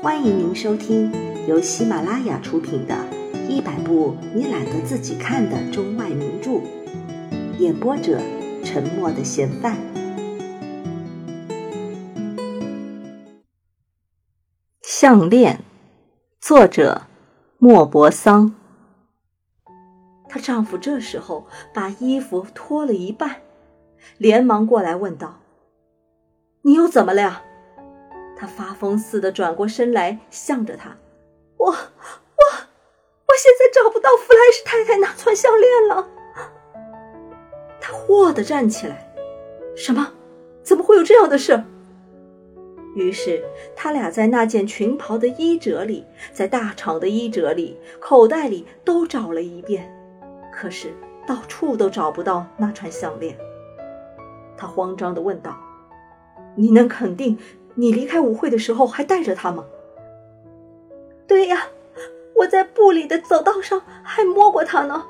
欢迎您收听由喜马拉雅出品的《一百部你懒得自己看的中外名著》，演播者：沉默的嫌犯。项链，作者：莫泊桑。她丈夫这时候把衣服脱了一半，连忙过来问道：“你又怎么了呀？”他发疯似的转过身来，向着他：“我我我现在找不到弗莱什太太那串项链了。”他霍地站起来：“什么？怎么会有这样的事？”于是他俩在那件裙袍的衣褶里，在大厂的衣褶里、口袋里都找了一遍，可是到处都找不到那串项链。他慌张地问道：“你能肯定？”你离开舞会的时候还带着它吗？对呀，我在布里的走道上还摸过它呢。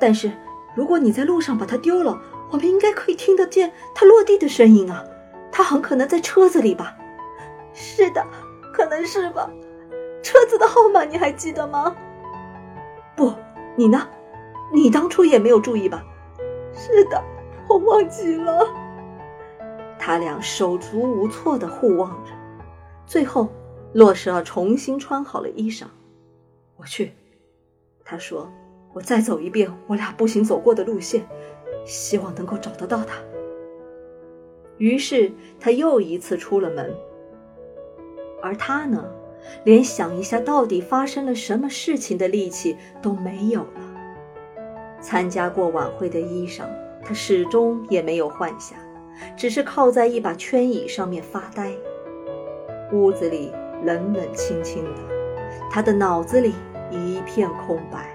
但是如果你在路上把它丢了，我们应该可以听得见它落地的声音啊。它很可能在车子里吧？是的，可能是吧。车子的号码你还记得吗？不，你呢？你当初也没有注意吧？是的，我忘记了。他俩手足无措的互望着，最后，洛舍尔重新穿好了衣裳。我去，他说：“我再走一遍我俩步行走过的路线，希望能够找得到他。”于是他又一次出了门。而他呢，连想一下到底发生了什么事情的力气都没有了。参加过晚会的衣裳，他始终也没有换下。只是靠在一把圈椅上面发呆。屋子里冷冷清清的，她的脑子里一片空白。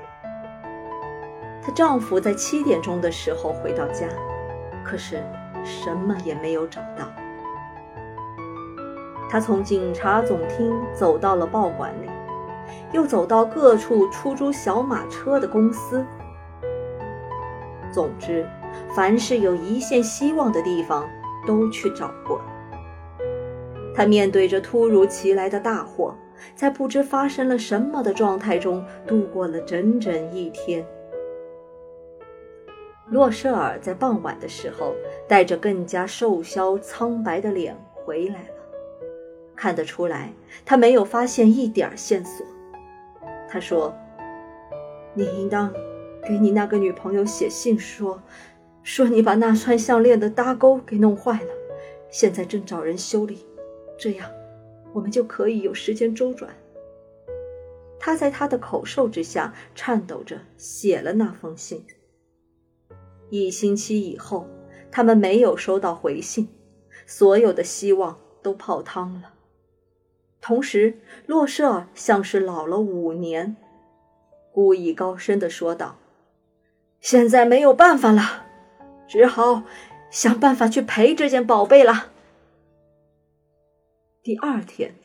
她丈夫在七点钟的时候回到家，可是什么也没有找到。她从警察总厅走到了报馆里，又走到各处出租小马车的公司。总之。凡是有一线希望的地方，都去找过。他面对着突如其来的大火，在不知发生了什么的状态中度过了整整一天。洛舍尔在傍晚的时候，带着更加瘦削苍白的脸回来了。看得出来，他没有发现一点线索。他说：“你应当给你那个女朋友写信。”说说你把那串项链的搭钩给弄坏了，现在正找人修理，这样我们就可以有时间周转。他在他的口授之下颤抖着写了那封信。一星期以后，他们没有收到回信，所有的希望都泡汤了。同时，洛舍尔像是老了五年，故意高声的说道：“现在没有办法了。”只好想办法去赔这件宝贝了。第二天，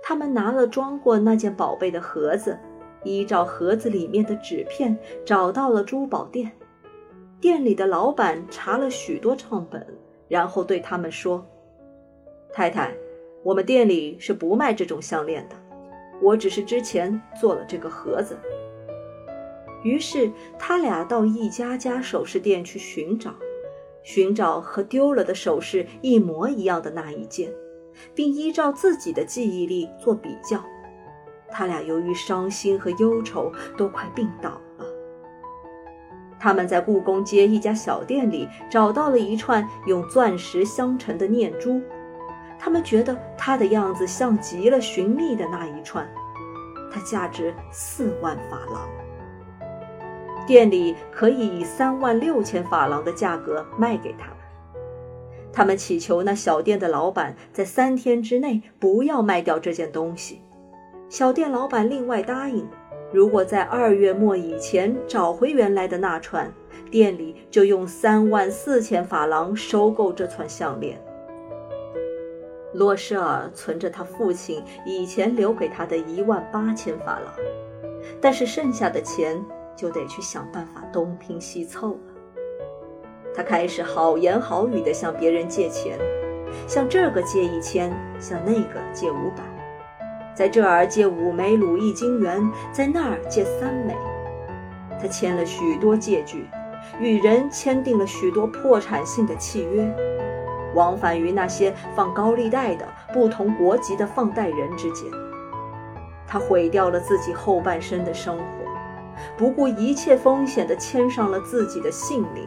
他们拿了装过那件宝贝的盒子，依照盒子里面的纸片找到了珠宝店。店里的老板查了许多账本，然后对他们说：“太太，我们店里是不卖这种项链的，我只是之前做了这个盒子。”于是他俩到一家家首饰店去寻找。寻找和丢了的首饰一模一样的那一件，并依照自己的记忆力做比较。他俩由于伤心和忧愁，都快病倒了。他们在故宫街一家小店里找到了一串用钻石镶成的念珠，他们觉得它的样子像极了寻觅的那一串，它价值四万法郎。店里可以以三万六千法郎的价格卖给他们。他们祈求那小店的老板在三天之内不要卖掉这件东西。小店老板另外答应，如果在二月末以前找回原来的那串，店里就用三万四千法郎收购这串项链。洛舍尔存着他父亲以前留给他的一万八千法郎，但是剩下的钱。就得去想办法东拼西凑了。他开始好言好语地向别人借钱，向这个借一千，向那个借五百。在这儿借五枚鲁艺金元，在那儿借三枚。他签了许多借据，与人签订了许多破产性的契约，往返于那些放高利贷的不同国籍的放贷人之间。他毁掉了自己后半生的生活，不顾一切风险地签上了自己的性命。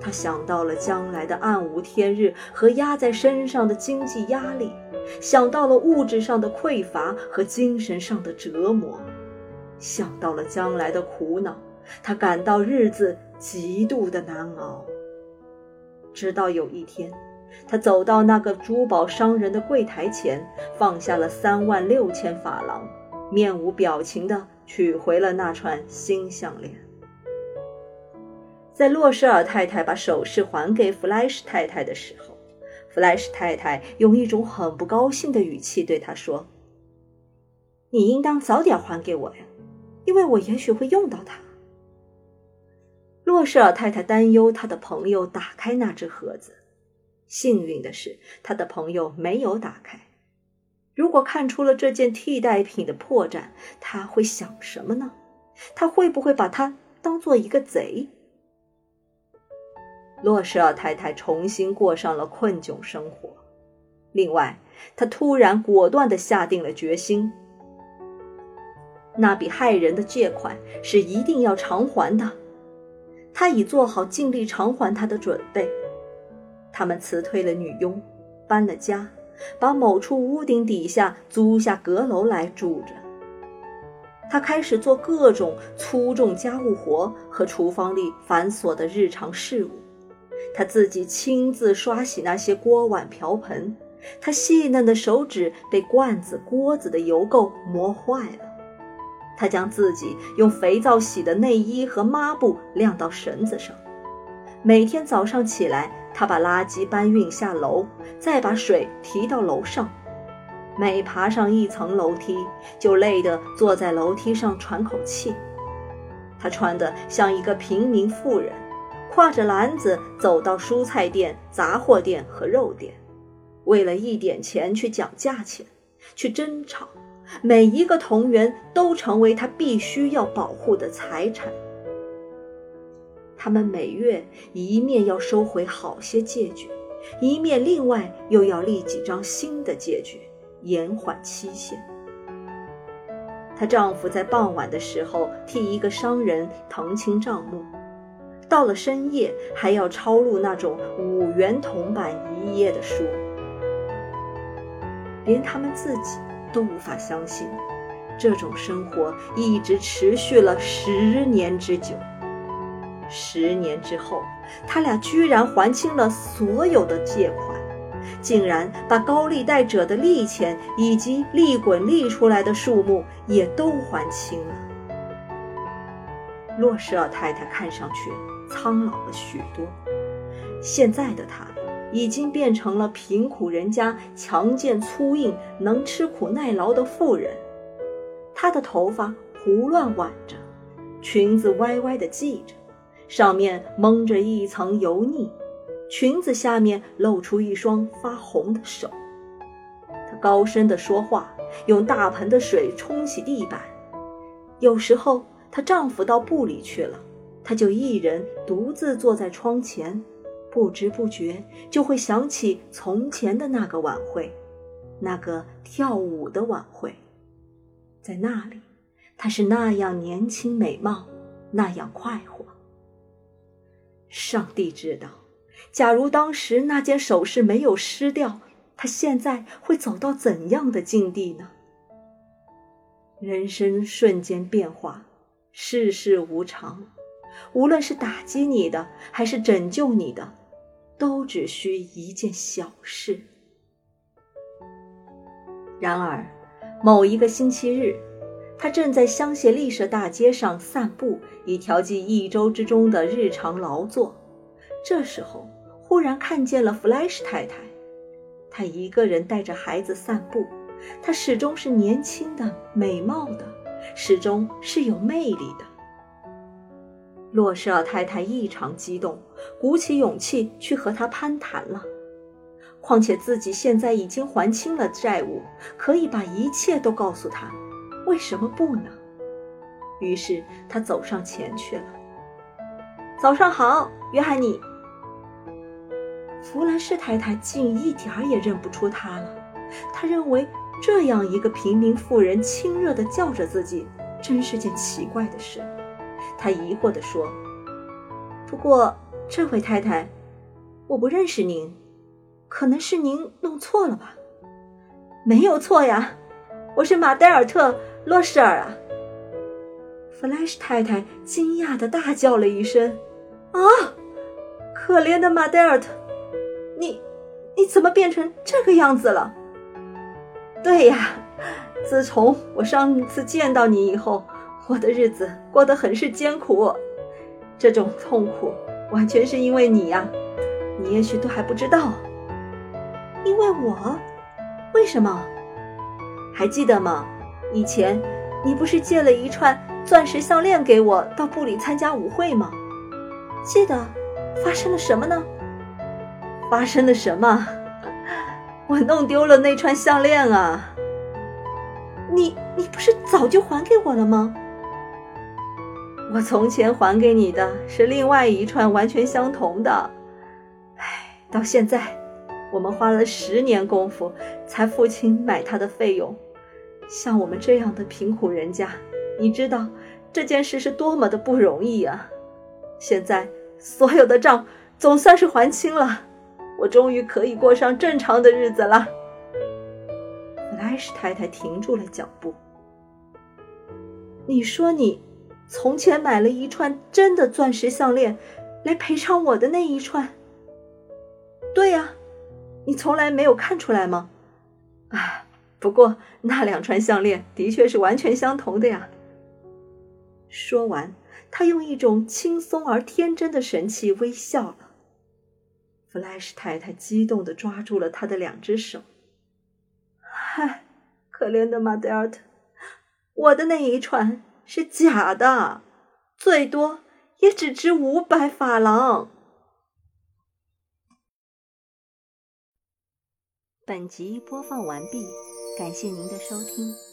他想到了将来的暗无天日和压在身上的经济压力，想到了物质上的匮乏和精神上的折磨，想到了将来的苦恼，他感到日子极度的难熬。直到有一天，他走到那个珠宝商人的柜台前，放下了三万六千法郎，面无表情地取回了那串新项链。在洛舍尔太太把首饰还给弗莱什太太的时候，弗莱什太太用一种很不高兴的语气对他说：“你应当早点还给我呀，因为我也许会用到它。”洛舍尔太太担忧她的朋友打开那只盒子，幸运的是，她的朋友没有打开。如果看出了这件替代品的破绽，他会想什么呢？他会不会把它当做一个贼？洛舍尔太太重新过上了困窘生活。另外，她突然果断地下定了决心：那笔害人的借款是一定要偿还的。她已做好尽力偿还他的准备。他们辞退了女佣，搬了家，把某处屋顶底下租下阁楼来住着。他开始做各种粗重家务活和厨房里繁琐的日常事务。他自己亲自刷洗那些锅碗瓢盆，他细嫩的手指被罐子、锅子的油垢磨坏了。他将自己用肥皂洗的内衣和抹布晾到绳子上。每天早上起来，他把垃圾搬运下楼，再把水提到楼上。每爬上一层楼梯，就累得坐在楼梯上喘口气。他穿得像一个平民妇人。挎着篮子走到蔬菜店、杂货店和肉店，为了一点钱去讲价钱，去争吵。每一个同源都成为他必须要保护的财产。他们每月一面要收回好些借据，一面另外又要立几张新的借据，延缓期限。她丈夫在傍晚的时候替一个商人誊清账目。到了深夜，还要抄录那种五元铜板一页的书，连他们自己都无法相信，这种生活一直持续了十年之久。十年之后，他俩居然还清了所有的借款，竟然把高利贷者的利钱以及利滚利出来的数目也都还清了。洛舍尔太太看上去。苍老了许多，现在的她已经变成了贫苦人家强健粗硬、能吃苦耐劳的妇人。她的头发胡乱挽着，裙子歪歪地系着，上面蒙着一层油腻，裙子下面露出一双发红的手。她高声地说话，用大盆的水冲洗地板。有时候，她丈夫到部里去了。她就一人独自坐在窗前，不知不觉就会想起从前的那个晚会，那个跳舞的晚会。在那里，她是那样年轻美貌，那样快活。上帝知道，假如当时那件首饰没有失掉，他现在会走到怎样的境地呢？人生瞬间变化，世事无常。无论是打击你的，还是拯救你的，都只需一件小事。然而，某一个星期日，他正在香榭丽舍大街上散步，以调剂一周之中的日常劳作。这时候，忽然看见了弗莱什太太。她一个人带着孩子散步，她始终是年轻的、美貌的，始终是有魅力的。洛舍尔太太异常激动，鼓起勇气去和他攀谈了。况且自己现在已经还清了债务，可以把一切都告诉他，为什么不呢？于是他走上前去了。早上好，约翰尼。弗兰士太太竟一点儿也认不出他了。她认为这样一个平民妇人亲热地叫着自己，真是件奇怪的事。她疑惑地说：“不过，这位太太，我不认识您，可能是您弄错了吧？”“没有错呀，我是马戴尔特·洛舍尔啊。”弗莱什太太惊讶的大叫了一声：“啊，可怜的马戴尔特！”你，你怎么变成这个样子了？对呀，自从我上次见到你以后，我的日子过得很是艰苦。这种痛苦完全是因为你呀，你也许都还不知道。因为我？为什么？还记得吗？以前你不是借了一串钻石项链给我到部里参加舞会吗？记得。发生了什么呢？发生了什么？我弄丢了那串项链啊！你你不是早就还给我了吗？我从前还给你的是另外一串完全相同的。唉，到现在我们花了十年功夫才付清买它的费用。像我们这样的贫苦人家，你知道这件事是多么的不容易啊！现在所有的账总算是还清了。我终于可以过上正常的日子了。弗莱什太太停住了脚步。你说你从前买了一串真的钻石项链，来赔偿我的那一串？对呀，你从来没有看出来吗？啊，不过那两串项链的确是完全相同的呀。说完，他用一种轻松而天真的神气微笑了。弗莱什太太激动地抓住了他的两只手。嗨，可怜的马德尔特，我的那一串是假的，最多也只值五百法郎。本集播放完毕，感谢您的收听。